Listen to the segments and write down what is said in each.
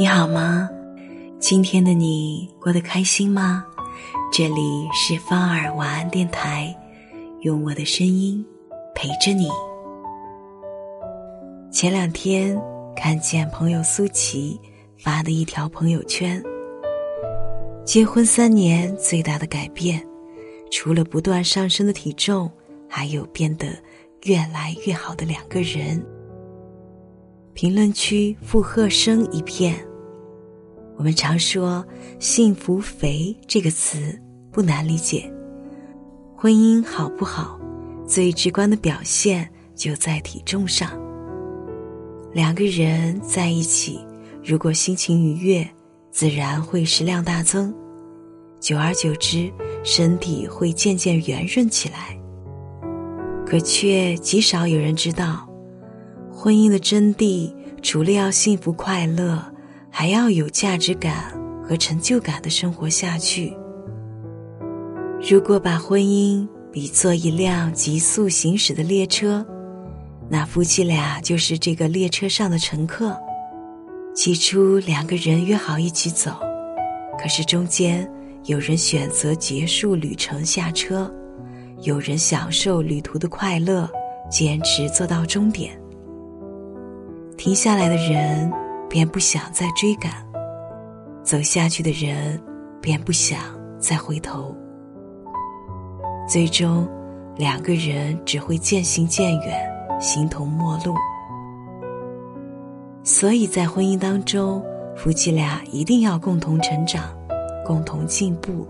你好吗？今天的你过得开心吗？这里是芳儿晚安电台，用我的声音陪着你。前两天看见朋友苏琪发的一条朋友圈：结婚三年最大的改变，除了不断上升的体重，还有变得越来越好的两个人。评论区附和声一片。我们常说“幸福肥”这个词不难理解，婚姻好不好，最直观的表现就在体重上。两个人在一起，如果心情愉悦，自然会食量大增，久而久之，身体会渐渐圆润起来。可却极少有人知道，婚姻的真谛，除了要幸福快乐。还要有价值感和成就感的生活下去。如果把婚姻比作一辆急速行驶的列车，那夫妻俩就是这个列车上的乘客。起初两个人约好一起走，可是中间有人选择结束旅程下车，有人享受旅途的快乐，坚持坐到终点。停下来的人。便不想再追赶，走下去的人便不想再回头。最终，两个人只会渐行渐远，形同陌路。所以在婚姻当中，夫妻俩一定要共同成长，共同进步。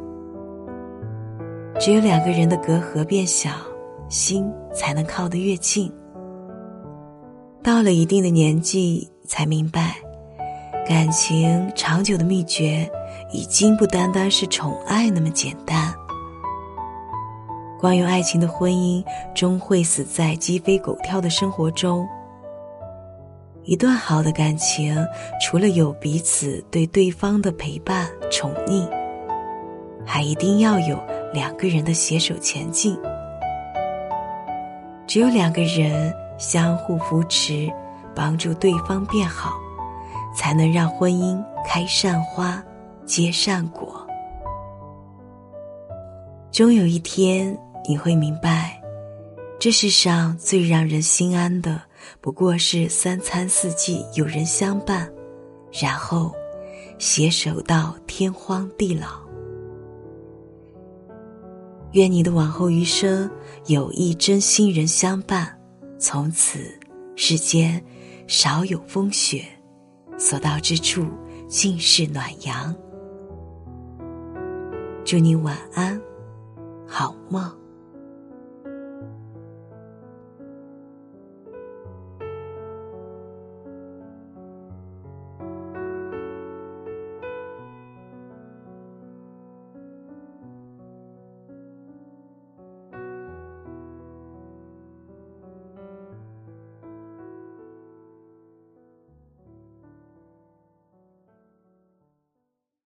只有两个人的隔阂变小，心才能靠得越近。到了一定的年纪，才明白。感情长久的秘诀，已经不单单是宠爱那么简单。关于爱情的婚姻，终会死在鸡飞狗跳的生活中。一段好的感情，除了有彼此对对方的陪伴、宠溺，还一定要有两个人的携手前进。只有两个人相互扶持，帮助对方变好。才能让婚姻开善花，结善果。终有一天，你会明白，这世上最让人心安的，不过是三餐四季有人相伴，然后携手到天荒地老。愿你的往后余生有一真心人相伴，从此世间少有风雪。所到之处尽是暖阳。祝你晚安，好梦。